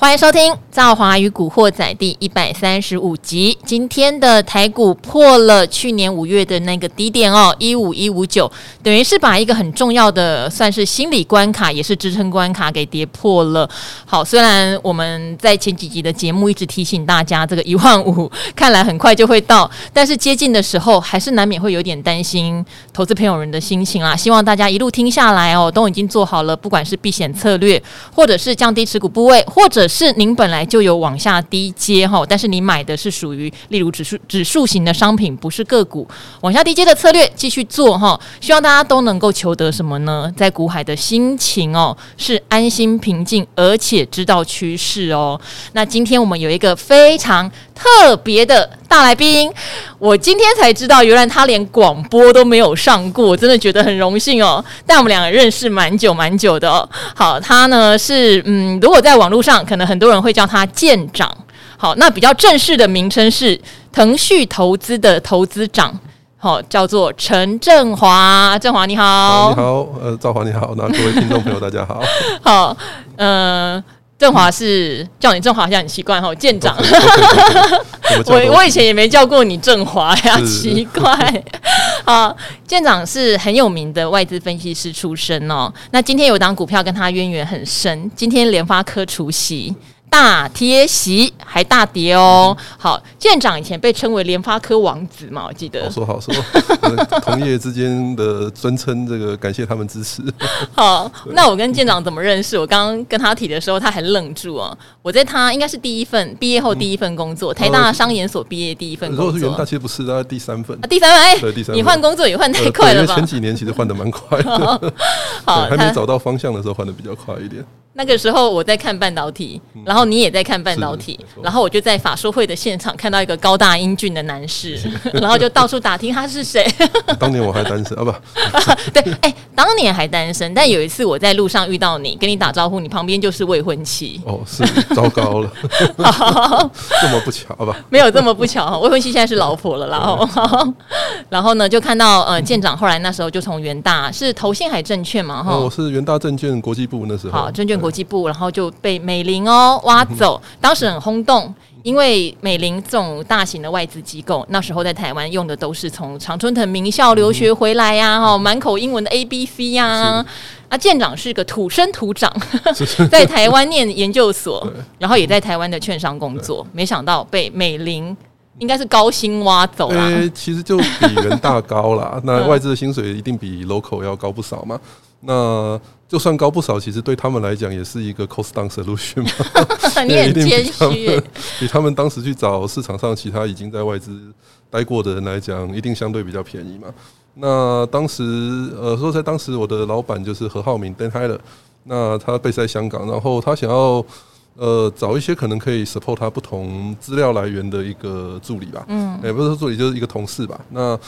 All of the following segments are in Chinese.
欢迎收听《赵华与古惑仔》第一百三十五集。今天的台股破了去年五月的那个低点哦，一五一五九，等于是把一个很重要的算是心理关卡，也是支撑关卡给跌破了。好，虽然我们在前几集的节目一直提醒大家，这个一万五看来很快就会到，但是接近的时候，还是难免会有点担心投资朋友人的心情啊。希望大家一路听下来哦，都已经做好了，不管是避险策略，或者是降低持股部位，或者是您本来就有往下低阶哈，但是你买的是属于例如指数指数型的商品，不是个股，往下低阶的策略继续做哈。希望大家都能够求得什么呢？在股海的心情哦，是安心平静，而且知道趋势哦。那今天我们有一个非常特别的大来宾，我今天才知道，原来他连广播都没有上过，真的觉得很荣幸哦。但我们两个认识蛮久蛮久的哦。好，他呢是嗯，如果在网络上，可能很多人会叫他舰长。好，那比较正式的名称是腾讯投资的投资长，好，叫做陈振华。振华你好，你好，呃，赵华你好，那各位听众朋友大家好，好，嗯、呃。振华是叫你振华，好像很奇怪哈，舰长。我我以前也没叫过你振华呀，奇怪。好，舰长是很有名的外资分析师出身哦。那今天有档股票跟他渊源很深，今天联发科除息。大贴席还大跌哦。好，舰长以前被称为联发科王子嘛，我记得。好说好说，同业之间的尊称，这个感谢他们支持。好，那我跟舰长怎么认识？我刚刚跟他提的时候，他还愣住啊。我在他应该是第一份毕业后第一份工作，台大商研所毕业第一份工作。如果是元大，其实不是，大概第三份。啊，第三份哎，对，第三份。你换工作也换太快了吧？前几年其实换的蛮快的。好，还没找到方向的时候换的比较快一点。那个时候我在看半导体，然后你也在看半导体，然后我就在法说会的现场看到一个高大英俊的男士，然后就到处打听他是谁。当年我还单身啊，不，对，哎，当年还单身，但有一次我在路上遇到你，跟你打招呼，你旁边就是未婚妻。哦，是糟糕了，这么不巧吧？没有这么不巧，未婚妻现在是老婆了，然后，然后呢，就看到呃舰长后来那时候就从元大是投信还证券嘛，哈，我是元大证券国际部那时候，好证券国。国际部，然后就被美林哦挖走，当时很轰动，因为美林这种大型的外资机构，那时候在台湾用的都是从常春藤名校留学回来呀，哈，满口英文的 A B C 呀，啊，舰长是个土生土长，在台湾念研究所，然后也在台湾的券商工作，没想到被美林应该是高薪挖走了。欸，其实就比人大高啦，那外资的薪水一定比 local 要高不少嘛。那就算高不少，其实对他们来讲也是一个 cost down solution 嘛。你很 谦虚，比他们当时去找市场上其他已经在外资待过的人来讲，一定相对比较便宜嘛。那当时呃，说在当时我的老板就是何浩明 Dan Hyler，那他 base 在香港，然后他想要呃找一些可能可以 support 他不同资料来源的一个助理吧。嗯，也不是说助理，就是一个同事吧。那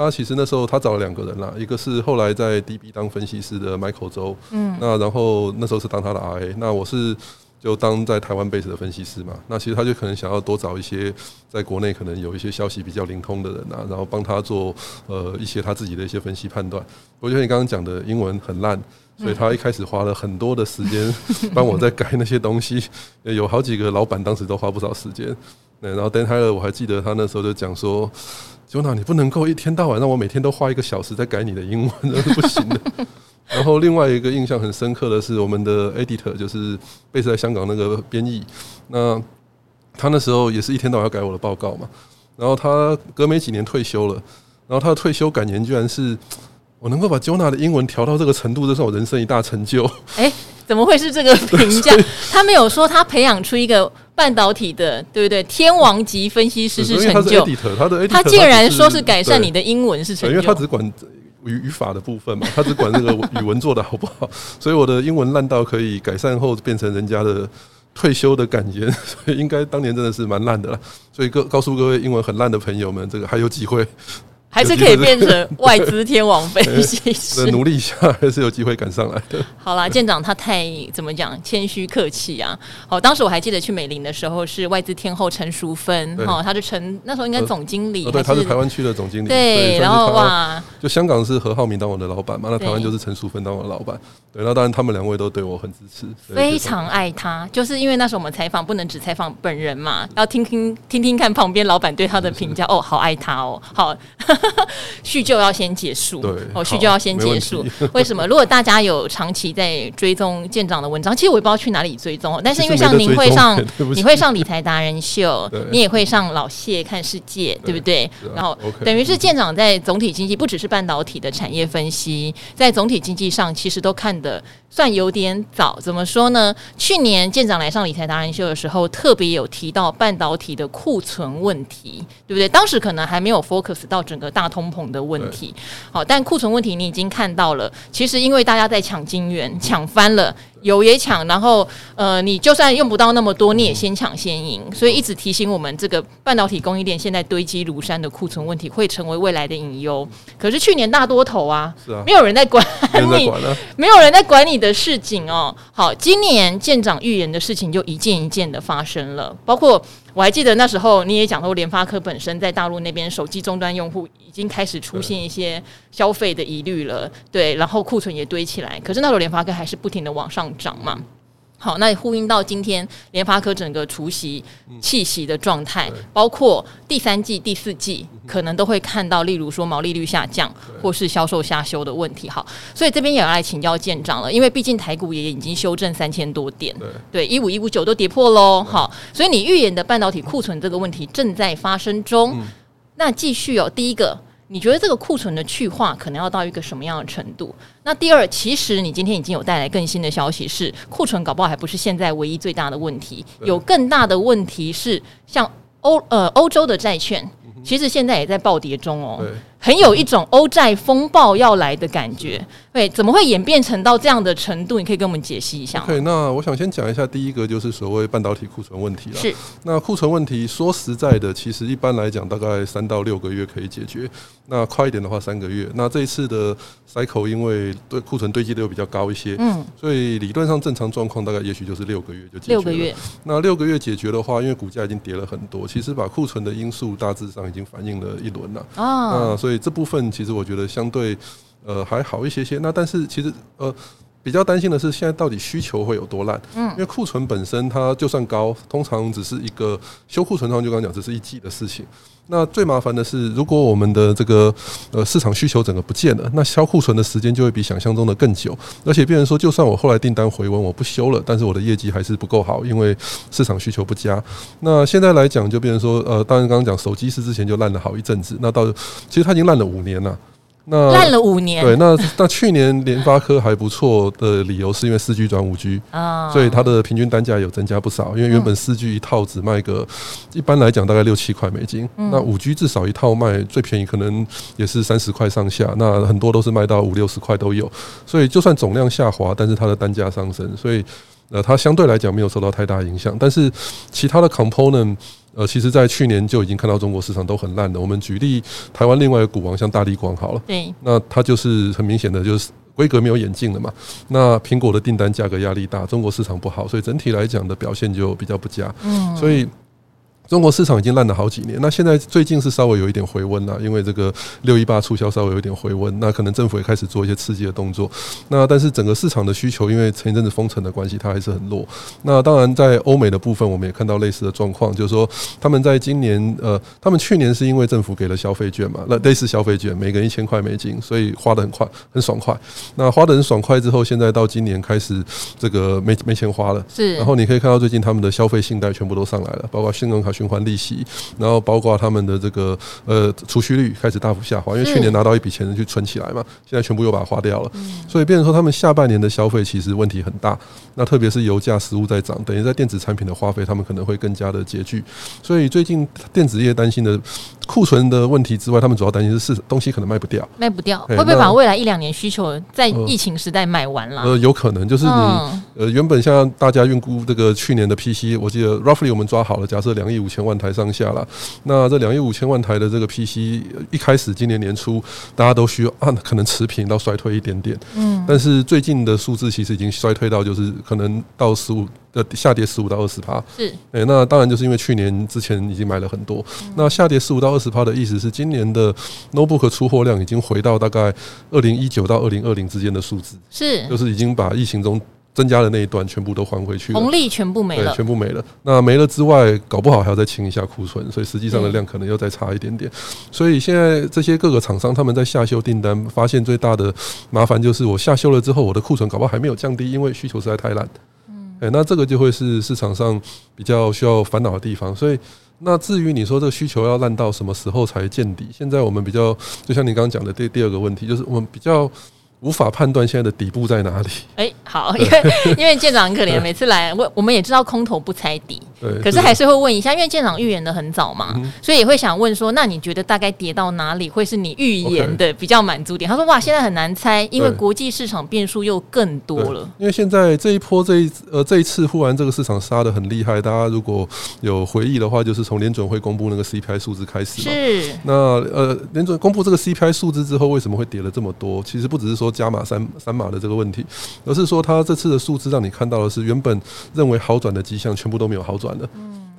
他其实那时候他找了两个人啦，一个是后来在 DB 当分析师的 Michael 周，嗯，那然后那时候是当他的 RA，那我是就当在台湾 base 的分析师嘛，那其实他就可能想要多找一些在国内可能有一些消息比较灵通的人啊，然后帮他做呃一些他自己的一些分析判断。我觉得你刚刚讲的英文很烂，所以他一开始花了很多的时间 帮我在改那些东西，有好几个老板当时都花不少时间。对，然后 Dan Tyler 我还记得他那时候就讲说。Jonah，你不能够一天到晚让我每天都花一个小时在改你的英文，那是不行的。然后另外一个印象很深刻的是，我们的 editor 就是 base 在香港那个编译，那他那时候也是一天到晚要改我的报告嘛。然后他隔没几年退休了，然后他的退休感言居然是：我能够把 Jonah 的英文调到这个程度，这是我人生一大成就。哎，怎么会是这个评价？他没有说他培养出一个。半导体的，对不对？天王级分析师是成就。他的他竟然说是改善你的英文是成就，因为他只管语语法的部分嘛，他只管那个 语文做的好不好。所以我的英文烂到可以改善后变成人家的退休的感言，所以应该当年真的是蛮烂的了。所以告告诉各位英文很烂的朋友们，这个还有机会。还是可以变成外资天王分析师，努力一下还是有机会赶上来的。好啦，舰长他太怎么讲，谦虚客气啊。好，当时我还记得去美林的时候是外资天后陈淑芬，哈，他是陈那时候应该总经理，对，他是台湾区的总经理，对，然后哇，就香港是何浩明当我的老板嘛，那台湾就是陈淑芬当我的老板，对，那当然他们两位都对我很支持，非常爱他，就是因为那时候我们采访不能只采访本人嘛，要听听听听看旁边老板对他的评价，哦，好爱他哦，好。叙旧要先结束，对，哦，叙旧要先结束。为什么？如果大家有长期在追踪舰长的文章，其实我也不知道去哪里追踪。但是因为像您会上，你会上理财达人秀，你也会上老谢看世界，对不对？然后等于是舰长在总体经济，不只是半导体的产业分析，在总体经济上其实都看得算有点早。怎么说呢？去年舰长来上理财达人秀的时候，特别有提到半导体的库存问题，对不对？当时可能还没有 focus 到整个大通膨的问题，好，但库存问题你已经看到了。其实因为大家在抢金元，抢翻了，油也抢，然后呃，你就算用不到那么多，你也先抢先赢。所以一直提醒我们，这个半导体供应链现在堆积如山的库存问题会成为未来的隐忧。可是去年大多头啊，没有人在管你，没有人在管你的事情哦。好，今年舰长预言的事情就一件一件的发生了，包括。我还记得那时候你也讲到，联发科本身在大陆那边手机终端用户已经开始出现一些消费的疑虑了，对，然后库存也堆起来，可是那时候联发科还是不停的往上涨嘛。好，那也呼应到今天联发科整个除夕气息的状态，包括第三季、第四季可能都会看到，例如说毛利率下降或是销售下修的问题。好，所以这边也要来请教舰长了，因为毕竟台股也已经修正三千多点，对，一五一五九都跌破喽。好，所以你预言的半导体库存这个问题正在发生中。那继续哦，第一个。你觉得这个库存的去化可能要到一个什么样的程度？那第二，其实你今天已经有带来更新的消息，是库存搞不好还不是现在唯一最大的问题，有更大的问题是像欧呃欧洲的债券，其实现在也在暴跌中哦。很有一种欧债风暴要来的感觉，对，怎么会演变成到这样的程度？你可以跟我们解析一下。对，那我想先讲一下，第一个就是所谓半导体库存问题了。是，那库存问题说实在的，其实一般来讲大概三到六个月可以解决，那快一点的话三个月。那这一次的 cycle 因为对库存堆积的又比较高一些，嗯，所以理论上正常状况大概也许就是六个月就解决。六个月，那六个月解决的话，因为股价已经跌了很多，其实把库存的因素大致上已经反映了一轮了啊，那所以。所以这部分其实我觉得相对呃还好一些些。那但是其实呃比较担心的是，现在到底需求会有多烂？嗯，因为库存本身它就算高，通常只是一个修库存，通常就刚刚讲，只是一季的事情。那最麻烦的是，如果我们的这个呃市场需求整个不见了，那销库存的时间就会比想象中的更久。而且变成说，就算我后来订单回温，我不修了，但是我的业绩还是不够好，因为市场需求不佳。那现在来讲，就变成说，呃，当然刚刚讲手机是之前就烂了好一阵子，那到其实它已经烂了五年了。那烂了五年，对，那那去年联发科还不错的理由是因为四 G 转五 G，所以它的平均单价有增加不少。因为原本四 G 一套只卖个，一般来讲大概六七块美金，那五 G 至少一套卖最便宜可能也是三十块上下，那很多都是卖到五六十块都有。所以就算总量下滑，但是它的单价上升，所以呃它相对来讲没有受到太大影响。但是其他的 component。呃，其实，在去年就已经看到中国市场都很烂的。我们举例，台湾另外一个股王像大力光好了，对，那它就是很明显的就是规格没有演进了嘛。那苹果的订单价格压力大，中国市场不好，所以整体来讲的表现就比较不佳。嗯，所以。中国市场已经烂了好几年，那现在最近是稍微有一点回温了，因为这个六一八促销稍微有一点回温，那可能政府也开始做一些刺激的动作。那但是整个市场的需求，因为前一阵子封城的关系，它还是很弱。那当然在欧美的部分，我们也看到类似的状况，就是说他们在今年，呃，他们去年是因为政府给了消费券嘛，那类似消费券，每个人一千块美金，所以花的很快，很爽快。那花的很爽快之后，现在到今年开始这个没没钱花了，是。然后你可以看到最近他们的消费信贷全部都上来了，包括信用卡。循环利息，然后包括他们的这个呃储蓄率开始大幅下滑，因为去年拿到一笔钱去存起来嘛，现在全部又把它花掉了，所以变成说他们下半年的消费其实问题很大。那特别是油价、食物在涨，等于在电子产品的花费，他们可能会更加的拮据。所以最近电子业担心的库存的问题之外，他们主要担心的是东西可能卖不掉，卖不掉会不会把未来一两年需求在疫情时代买完了？呃，有可能就是你呃原本像大家预估这个去年的 PC，我记得 roughly 我们抓好了，假设两亿五。千万台上下了。那这两亿五千万台的这个 PC，一开始今年年初大家都需要啊，可能持平到衰退一点点。嗯，但是最近的数字其实已经衰退到就是可能到十五的下跌十五到二十趴。是，哎，那当然就是因为去年之前已经买了很多。那下跌十五到二十趴的意思是，今年的 notebook 出货量已经回到大概二零一九到二零二零之间的数字。是，就是已经把疫情中。增加的那一段全部都还回去了，红利全部没了，对，全部没了。那没了之外，搞不好还要再清一下库存，所以实际上的量可能又再差一点点。所以现在这些各个厂商他们在下修订单，发现最大的麻烦就是我下修了之后，我的库存搞不好还没有降低，因为需求实在太烂。嗯，哎，那这个就会是市场上比较需要烦恼的地方。所以，那至于你说这个需求要烂到什么时候才见底？现在我们比较，就像你刚刚讲的第第二个问题，就是我们比较。无法判断现在的底部在哪里。哎，好，因为因为舰长很可怜，每次来我我们也知道空头不猜底，对，可是还是会问一下，因为舰长预言的很早嘛，所以也会想问说，那你觉得大概跌到哪里会是你预言的比较满足点？他说哇，现在很难猜，因为国际市场变数又更多了。因为现在这一波这一呃这一次忽然这个市场杀的很厉害，大家如果有回忆的话，就是从联准会公布那个 CPI 数字开始嘛。是。那呃联准公布这个 CPI 数字之后，为什么会跌了这么多？其实不只是说。加码三三码的这个问题，而是说他这次的数字让你看到的是原本认为好转的迹象全部都没有好转的。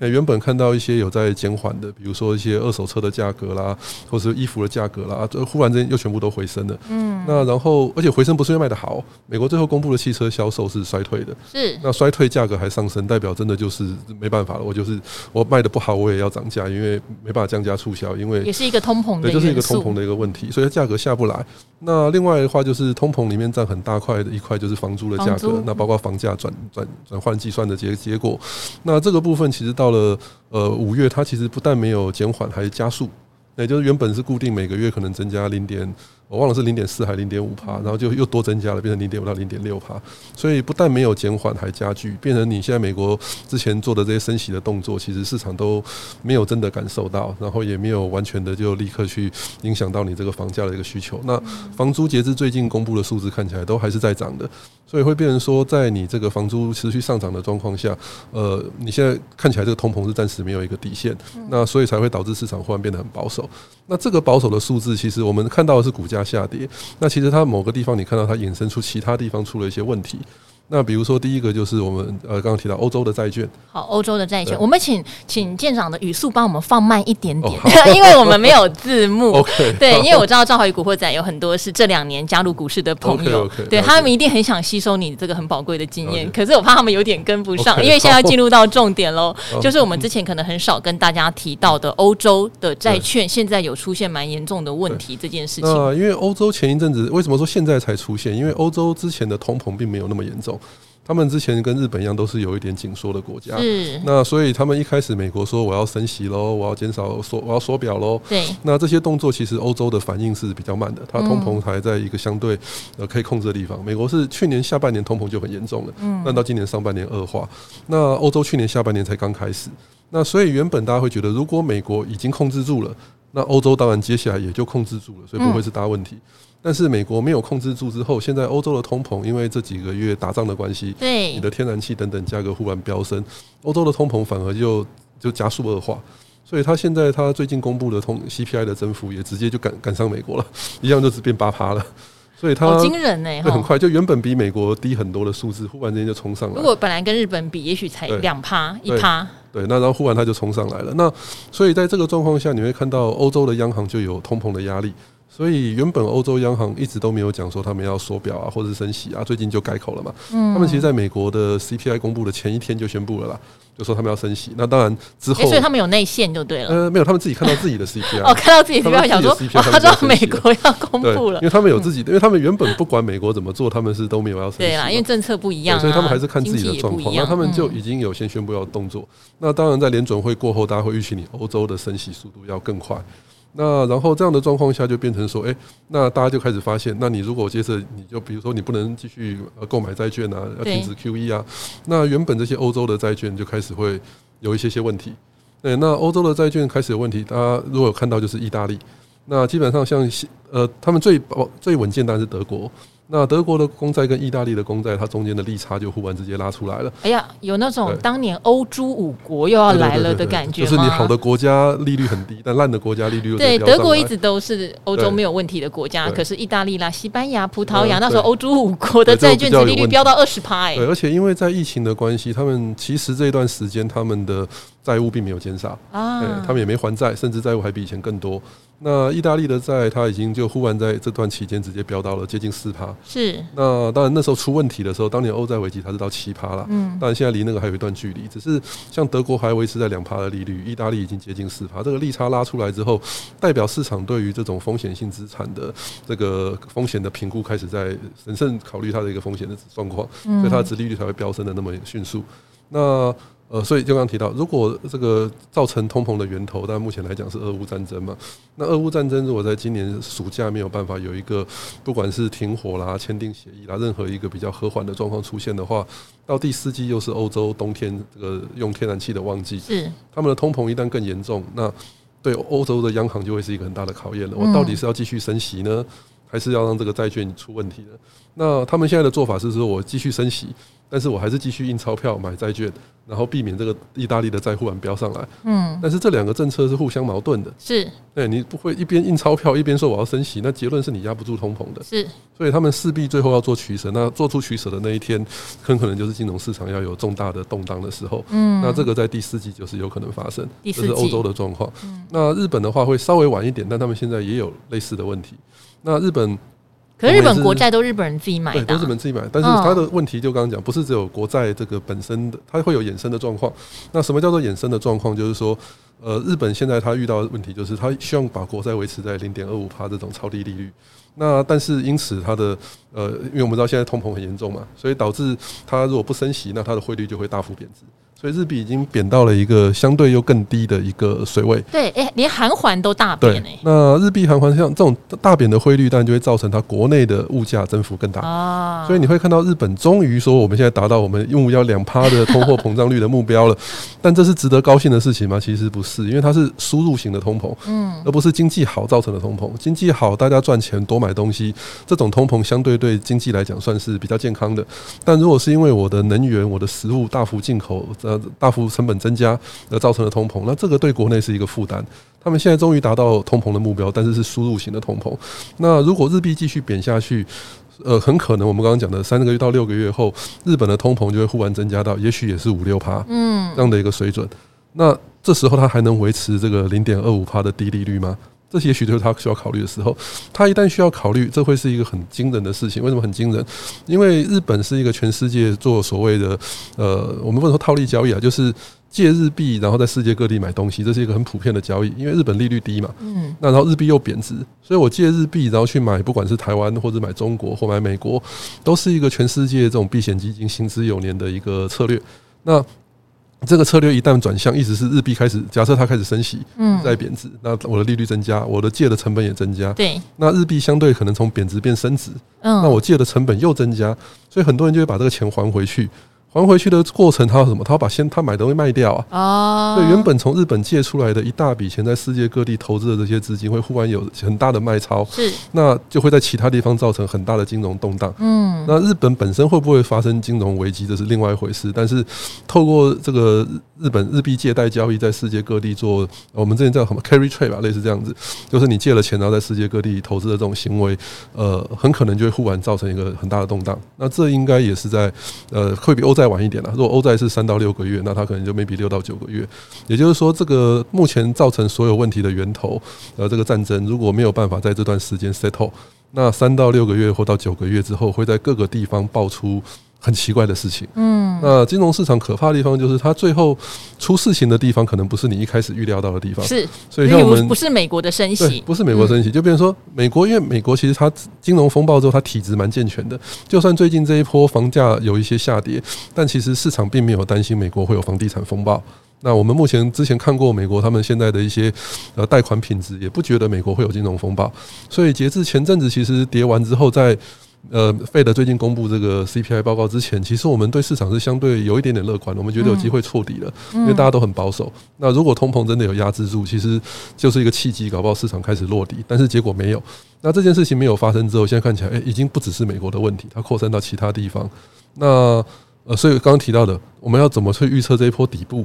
那原本看到一些有在减缓的，比如说一些二手车的价格啦，或者是衣服的价格啦，这忽然间又全部都回升了。嗯，那然后而且回升不是因为卖的好，美国最后公布的汽车销售是衰退的。是，那衰退价格还上升，代表真的就是没办法了。我就是我卖的不好，我也要涨价，因为没办法降价促销，因为也是一个通膨的，对，就是一个通膨的一个问题，所以价格下不来。那另外的话就是通膨里面占很大块的一块就是房租的价格，那包括房价转转转换计算的结结果。那这个部分其实到了呃五月，它其实不但没有减缓，还加速。也就是原本是固定每个月可能增加零点。我忘了是零点四还是零点五帕，然后就又多增加了，变成零点五到零点六帕。所以不但没有减缓，还加剧，变成你现在美国之前做的这些升息的动作，其实市场都没有真的感受到，然后也没有完全的就立刻去影响到你这个房价的一个需求。那房租截至最近公布的数字看起来都还是在涨的，所以会变成说，在你这个房租持续上涨的状况下，呃，你现在看起来这个通膨是暂时没有一个底线，那所以才会导致市场忽然变得很保守。那这个保守的数字，其实我们看到的是股价。下跌，那其实它某个地方你看到它衍生出其他地方出了一些问题。那比如说，第一个就是我们呃刚刚提到欧洲的债券。好，欧洲的债券，我们请请舰长的语速帮我们放慢一点点，因为我们没有字幕。OK，对，因为我知道《赵华宇古惑仔》有很多是这两年加入股市的朋友，对他们一定很想吸收你这个很宝贵的经验。可是我怕他们有点跟不上，因为现在要进入到重点喽，就是我们之前可能很少跟大家提到的欧洲的债券，现在有出现蛮严重的问题这件事情。那因为欧洲前一阵子为什么说现在才出现？因为欧洲之前的通膨并没有那么严重。他们之前跟日本一样，都是有一点紧缩的国家。是。那所以他们一开始美国说我要升息喽，我要减少缩，我要缩表喽。对。那这些动作其实欧洲的反应是比较慢的，它通膨还在一个相对呃可以控制的地方。美国是去年下半年通膨就很严重了，嗯。那到今年上半年恶化，那欧洲去年下半年才刚开始。那所以原本大家会觉得，如果美国已经控制住了，那欧洲当然接下来也就控制住了，所以不会是大问题。但是美国没有控制住之后，现在欧洲的通膨因为这几个月打仗的关系，对。你的天然气等等价格忽然飙升，欧洲的通膨反而就就加速恶化，所以他现在他最近公布的通 CPI 的增幅也直接就赶赶上美国了，一样就是变八趴了，所以它好惊人呢，会很快就原本比美国低很多的数字，忽然间就冲上来。如果本来跟日本比，也许才两趴一趴，对，那然后忽然它就冲上来了。那所以在这个状况下，你会看到欧洲的央行就有通膨的压力。所以原本欧洲央行一直都没有讲说他们要缩表啊，或者是升息啊，最近就改口了嘛。嗯，他们其实在美国的 CPI 公布的前一天就宣布了啦，就说他们要升息。那当然之后，所以他们有内线就对了。呃，没有，他们自己看到自己的 CPI。哦，看到自己 CPI，想说他知道美国要公布了，因为他们有自己的，因为他们原本不管美国怎么做，他们是都没有要升息。对啦，因为政策不一样，所以他们还是看自己的状况。那他们就已经有先宣布要动作。那当然在联准会过后，大家会预期你欧洲的升息速度要更快。那然后这样的状况下就变成说，哎，那大家就开始发现，那你如果接着你就比如说你不能继续呃购买债券啊，要停止 QE 啊，那原本这些欧洲的债券就开始会有一些些问题。对，那欧洲的债券开始有问题，大家如果有看到就是意大利，那基本上像呃，他们最保最稳健当然是德国。那德国的公债跟意大利的公债，它中间的利差就忽然直接拉出来了。哎呀，有那种当年欧洲五国又要来了的感觉，就是你好的国家利率很低，但烂的国家利率又对。德国一直都是欧洲没有问题的国家，可是意大利啦、西班牙、葡萄牙那时候欧洲五国的债券殖利率飙到二十趴。哎，对，而且因为在疫情的关系，他们其实这一段时间他们的债务并没有减少啊，他们也没还债，甚至债务还比以前更多。那意大利的债，它已经就忽然在这段期间直接飙到了接近四趴。是。那当然那时候出问题的时候，当年欧债危机它是到七趴了。嗯。但现在离那个还有一段距离，只是像德国还维持在两趴的利率，意大利已经接近四趴。这个利差拉出来之后，代表市场对于这种风险性资产的这个风险的评估开始在审慎考虑它的一个风险的状况，所以它的殖利率才会飙升的那么迅速。那。呃，所以就刚刚提到，如果这个造成通膨的源头，但目前来讲是俄乌战争嘛。那俄乌战争如果在今年暑假没有办法有一个，不管是停火啦、签订协议啦，任何一个比较和缓的状况出现的话，到第四季又是欧洲冬天这个用天然气的旺季，是他们的通膨一旦更严重，那对欧洲的央行就会是一个很大的考验了。我到底是要继续升息呢，还是要让这个债券出问题的？那他们现在的做法是说，我继续升息。但是我还是继续印钞票买债券，然后避免这个意大利的债忽然飙上来。嗯，但是这两个政策是互相矛盾的。是，对，你不会一边印钞票一边说我要升息，那结论是你压不住通膨的。是，所以他们势必最后要做取舍。那做出取舍的那一天，很可能就是金融市场要有重大的动荡的时候。嗯，那这个在第四季就是有可能发生。这是欧洲的状况。嗯那日本的话会稍微晚一点，但他们现在也有类似的问题。那日本。可是日本国债都日本人自己买的，对，都日本自己买。但是它的问题就刚刚讲，不是只有国债这个本身的，它会有衍生的状况。那什么叫做衍生的状况？就是说，呃，日本现在它遇到的问题就是，它希望把国债维持在零点二五帕这种超低利率。那但是因此它的呃，因为我们知道现在通膨很严重嘛，所以导致它如果不升息，那它的汇率就会大幅贬值。所以日币已经贬到了一个相对又更低的一个水位。对，哎，连韩环都大贬哎。那日币韩环像这种大贬的汇率，当然就会造成它国内的物价增幅更大啊。所以你会看到日本终于说，我们现在达到我们用要两趴的通货膨胀率的目标了。但这是值得高兴的事情吗？其实不是，因为它是输入型的通膨，嗯，而不是经济好造成的通膨。经济好，大家赚钱多买东西，这种通膨相对对经济来讲算是比较健康的。但如果是因为我的能源、我的食物大幅进口，呃，大幅成本增加而造成的通膨，那这个对国内是一个负担。他们现在终于达到通膨的目标，但是是输入型的通膨。那如果日币继续贬下去，呃，很可能我们刚刚讲的三个月到六个月后，日本的通膨就会忽然增加到，也许也是五六趴，嗯，这样的一个水准。那这时候它还能维持这个零点二五帕的低利率吗？这些也许就是他需要考虑的时候。他一旦需要考虑，这会是一个很惊人的事情。为什么很惊人？因为日本是一个全世界做所谓的呃，我们不能说套利交易啊，就是借日币，然后在世界各地买东西，这是一个很普遍的交易。因为日本利率低嘛，嗯，那然后日币又贬值，所以我借日币，然后去买，不管是台湾或者买中国或买美国，都是一个全世界这种避险基金行之有年的一个策略。那这个策略一旦转向，意思是日币开始，假设它开始升息，嗯，在贬值，那我的利率增加，我的借的成本也增加，对，那日币相对可能从贬值变升值，嗯，那我借的成本又增加，所以很多人就会把这个钱还回去。还回去的过程，他要什么？他要把先他买东西卖掉啊！哦，对，原本从日本借出来的一大笔钱，在世界各地投资的这些资金，会忽然有很大的卖超，是，那就会在其他地方造成很大的金融动荡。嗯，那日本本身会不会发生金融危机，这是另外一回事。但是透过这个日本日币借贷交易，在世界各地做，我们之前叫什么 carry trade 吧，类似这样子，就是你借了钱，然后在世界各地投资的这种行为，呃，很可能就会忽然造成一个很大的动荡。那这应该也是在呃，会比欧债。再晚一点了。如果欧债是三到六个月，那它可能就 maybe 六到九个月。也就是说，这个目前造成所有问题的源头，呃，这个战争如果没有办法在这段时间 settle，那三到六个月或到九个月之后，会在各个地方爆出。很奇怪的事情，嗯，那金融市场可怕的地方就是它最后出事情的地方，可能不是你一开始预料到的地方，是，所以像我们不是美国的升息，不是美国升息，就变成说美国，因为美国其实它金融风暴之后，它体质蛮健全的，就算最近这一波房价有一些下跌，但其实市场并没有担心美国会有房地产风暴。那我们目前之前看过美国他们现在的一些呃贷款品质，也不觉得美国会有金融风暴，所以截至前阵子，其实跌完之后在。呃费德最近公布这个 CPI 报告之前，其实我们对市场是相对有一点点乐观的，我们觉得有机会触底了，因为大家都很保守。那如果通膨真的有压制住，其实就是一个契机，搞不好市场开始落底。但是结果没有。那这件事情没有发生之后，现在看起来，诶，已经不只是美国的问题，它扩散到其他地方。那呃，所以刚刚提到的，我们要怎么去预测这一波底部？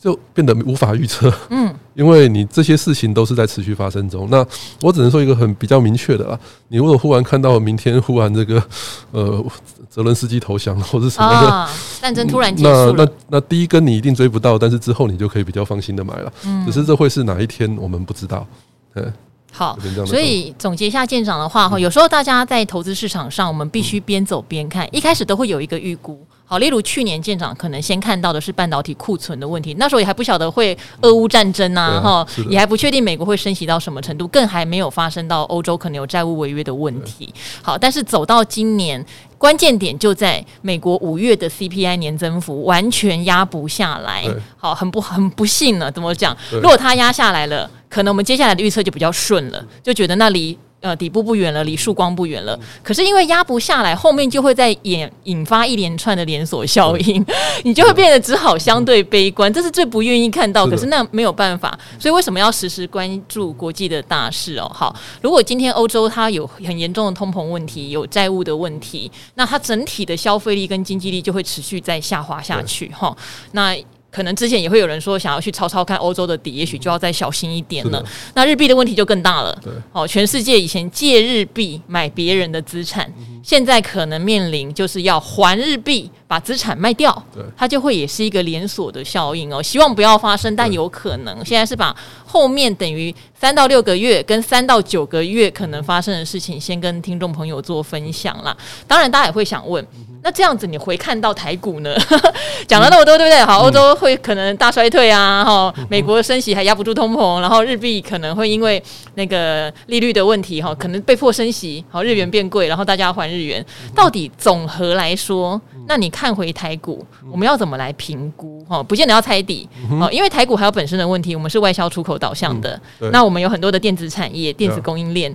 就变得无法预测，嗯，因为你这些事情都是在持续发生中。那我只能说一个很比较明确的啦，你如果忽然看到明天忽然这个呃泽伦斯基投降或者什么的，战争突然结束，那那那第一根你一定追不到，但是之后你就可以比较放心的买了。嗯，只是这会是哪一天我们不知道。嗯，好，所以总结一下舰长的话哈，有时候大家在投资市场上，我们必须边走边看，一开始都会有一个预估。好，例如去年舰长可能先看到的是半导体库存的问题，那时候也还不晓得会俄乌战争呐，哈，也还不确定美国会升息到什么程度，更还没有发生到欧洲可能有债务违约的问题。好，但是走到今年，关键点就在美国五月的 CPI 年增幅完全压不下来。好，很不很不幸了，怎么讲？如果它压下来了，可能我们接下来的预测就比较顺了，就觉得那里。呃，底部不远了，离曙光不远了。可是因为压不下来，后面就会在引引发一连串的连锁效应，你就会变得只好相对悲观，这是最不愿意看到。可是那没有办法，所以为什么要时时关注国际的大事哦？好，如果今天欧洲它有很严重的通膨问题，有债务的问题，那它整体的消费力跟经济力就会持续在下滑下去哈。那可能之前也会有人说想要去抄抄看欧洲的底，也许就要再小心一点了。那日币的问题就更大了。对，哦，全世界以前借日币买别人的资产，现在可能面临就是要还日币把资产卖掉。对，它就会也是一个连锁的效应哦。希望不要发生，但有可能。现在是把后面等于三到六个月跟三到九个月可能发生的事情，先跟听众朋友做分享啦。当然，大家也会想问。那这样子，你回看到台股呢？讲了那么多，对不对？好，欧洲会可能大衰退啊，哈，美国升息还压不住通膨，然后日币可能会因为那个利率的问题，哈，可能被迫升息，好，日元变贵，然后大家要还日元。到底总和来说，那你看回台股，我们要怎么来评估？哈，不见得要猜底，哦，因为台股还有本身的问题，我们是外销出口导向的，那我们有很多的电子产业、电子供应链。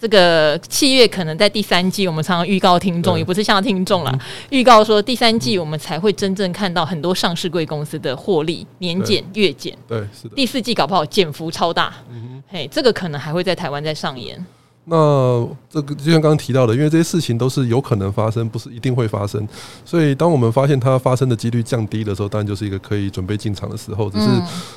这个七月可能在第三季，我们常常预告听众，也不是像听众啦，预告说第三季我们才会真正看到很多上市贵公司的获利年减月减。对，是的。第四季搞不好减幅超大，嘿，这个可能还会在台湾再上演。那这个就像刚刚提到的，因为这些事情都是有可能发生，不是一定会发生。所以当我们发现它发生的几率降低的时候，当然就是一个可以准备进场的时候。只是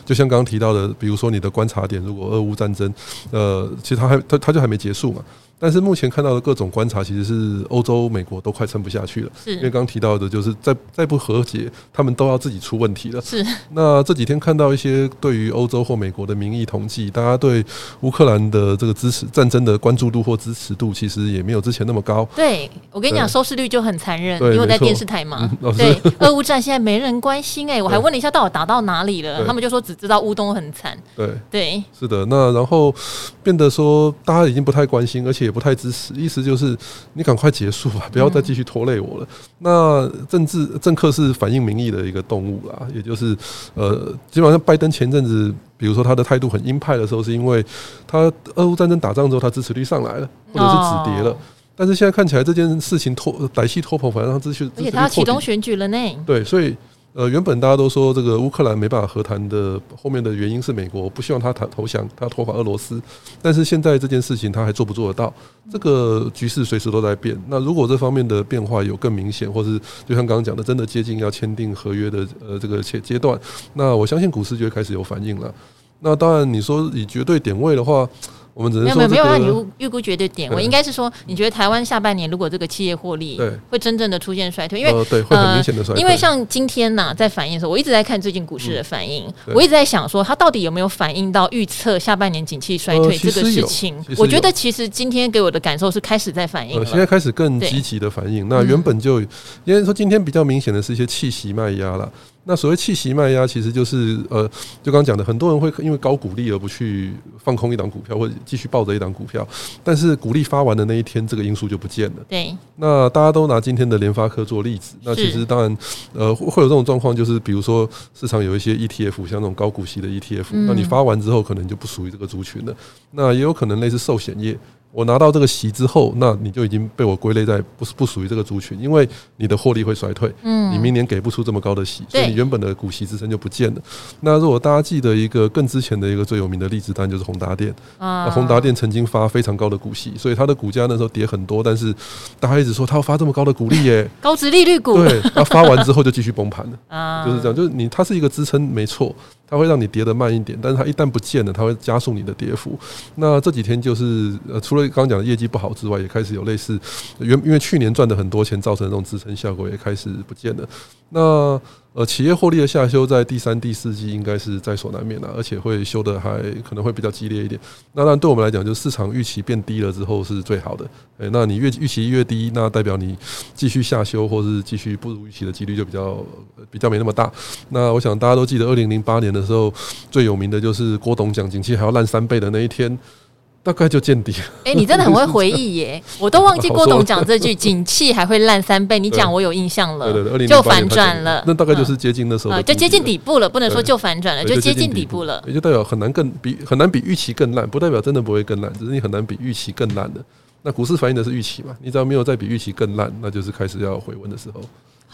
就像刚刚提到的，比如说你的观察点，如果俄乌战争，呃，其实它还它它就还没结束嘛。但是目前看到的各种观察，其实是欧洲、美国都快撑不下去了。是，因为刚刚提到的，就是再再不和解，他们都要自己出问题了。是。那这几天看到一些对于欧洲或美国的民意统计，大家对乌克兰的这个支持战争的关注度或支持度，其实也没有之前那么高。对，我跟你讲，收视率就很残忍，因为我在电视台嘛。对，俄乌战现在没人关心哎，我还问了一下，到底打到哪里了？他们就说只知道乌东很惨。对对，是的。那然后变得说，大家已经不太关心，而且。不太支持，意思就是你赶快结束吧，不要再继续拖累我了。嗯、那政治政客是反映民意的一个动物啦，也就是呃，基本上拜登前阵子，比如说他的态度很鹰派的时候，是因为他俄乌战争打仗之后，他支持率上来了，或者是止跌了。哦、但是现在看起来这件事情拖歹戏拖棚，反而让支持，而且他要启动选举了呢。对，所以。呃，原本大家都说这个乌克兰没办法和谈的后面的原因是美国不希望他投投降，他拖垮俄罗斯。但是现在这件事情他还做不做得到？这个局势随时都在变。那如果这方面的变化有更明显，或是就像刚刚讲的，真的接近要签订合约的呃这个阶阶段，那我相信股市就会开始有反应了。那当然，你说以绝对点位的话。我们只能没有没有让你预估绝对点位，我应该是说，你觉得台湾下半年如果这个企业获利会真正的出现衰退？因为、呃、对会很明显的衰退。因为像今天呐，在反应的时候，我一直在看最近股市的反应，嗯、我一直在想说，它到底有没有反映到预测下半年景气衰退这个事情？呃、我觉得其实今天给我的感受是开始在反应现在开始更积极的反应。那原本就因为说今天比较明显的是一些气息卖压了。那所谓气息卖压，其实就是呃，就刚刚讲的，很多人会因为高股利而不去放空一档股票，或者继续抱着一档股票。但是股利发完的那一天，这个因素就不见了。对。那大家都拿今天的联发科做例子，那其实当然呃会有这种状况，就是比如说市场有一些 ETF，像那种高股息的 ETF，那你发完之后可能就不属于这个族群了。那也有可能类似寿险业。我拿到这个席之后，那你就已经被我归类在不是不属于这个族群，因为你的获利会衰退，嗯，你明年给不出这么高的席，所以你原本的股息支撑就不见了。那如果大家记得一个更之前的一个最有名的例子，当然就是宏达电。啊，那宏达电曾经发非常高的股息，所以它的股价那时候跌很多，但是大家一直说它要发这么高的股利耶，高值利率股，对，它发完之后就继续崩盘了。啊，就是这样，就是你它是一个支撑没错。它会让你跌的慢一点，但是它一旦不见了，它会加速你的跌幅。那这几天就是呃，除了刚刚讲的业绩不好之外，也开始有类似原因为去年赚的很多钱造成的这种支撑效果也开始不见了。那呃，企业获利的下修在第三、第四季应该是在所难免的，而且会修得还可能会比较激烈一点。那当然对我们来讲，就是市场预期变低了之后是最好的。诶，那你越预期越低，那代表你继续下修或是继续不如预期的几率就比较比较没那么大。那我想大家都记得，二零零八年的时候最有名的就是郭董讲景气还要烂三倍的那一天。大概就见底了。哎，你真的很会回忆耶！我都忘记郭董讲这句“景气还会烂三倍”，你讲我有印象了。对对对，就反转了。那大概就是接近那时候，就接近底部了。不能说就反转了，就接近底部了。也就代表很难更比很难比预期更烂，不代表真的不会更烂，只是你很难比预期更烂的。那股市反映的是预期嘛？你只要没有再比预期更烂，那就是开始要回温的时候。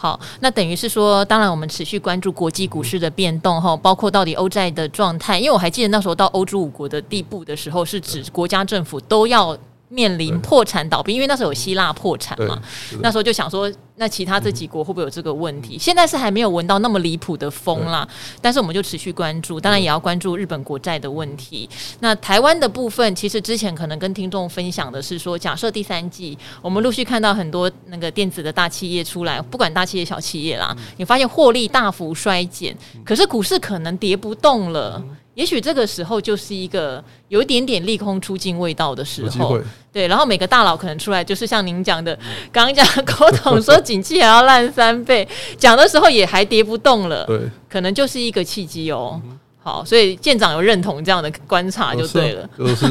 好，那等于是说，当然我们持续关注国际股市的变动哈，包括到底欧债的状态，因为我还记得那时候到欧洲五国的地步的时候，是指国家政府都要。面临破产倒闭，因为那时候有希腊破产嘛，那时候就想说，那其他这几国会不会有这个问题？现在是还没有闻到那么离谱的风啦，但是我们就持续关注，当然也要关注日本国债的问题。那台湾的部分，其实之前可能跟听众分享的是说，假设第三季我们陆续看到很多那个电子的大企业出来，不管大企业小企业啦，你发现获利大幅衰减，可是股市可能跌不动了。也许这个时候就是一个有一点点利空出尽味道的时候，对。然后每个大佬可能出来，就是像您讲的，刚刚讲郭董说景气还要烂三倍，讲的时候也还跌不动了，对，可能就是一个契机哦。好，所以舰长有认同这样的观察就对了，就是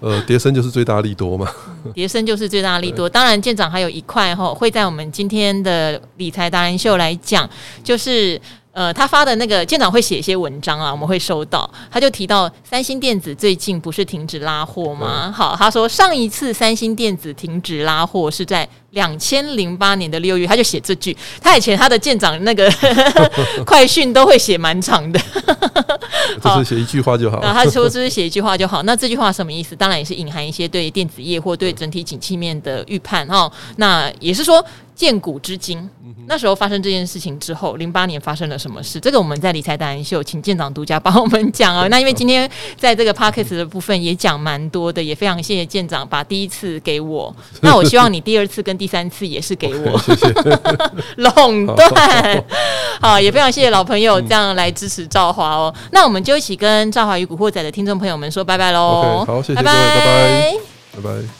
呃，跌深就是最大利多嘛，跌深就是最大利多。当然，舰长还有一块哈，会在我们今天的理财达人秀来讲，就是。呃，他发的那个舰长会写一些文章啊，我们会收到。他就提到三星电子最近不是停止拉货吗？嗯、好，他说上一次三星电子停止拉货是在两千零八年的六月，他就写这句。他以前他的舰长那个 快讯都会写蛮长的，就是写一句话就好。那他说这是写一句话就好，那这句话什么意思？当然也是隐含一些对电子业或对整体景气面的预判哈。那也是说。见古知今，那时候发生这件事情之后，零八年发生了什么事？这个我们在理财达人秀，请舰长独家帮我们讲啊。那因为今天在这个 podcast 的部分也讲蛮多的，也非常谢谢舰长把第一次给我。那我希望你第二次跟第三次也是给我，谢谢。垄断，好，也非常谢谢老朋友这样来支持赵华哦。那我们就一起跟赵华与古惑仔的听众朋友们说拜拜喽。好，谢谢各位，拜拜，拜拜。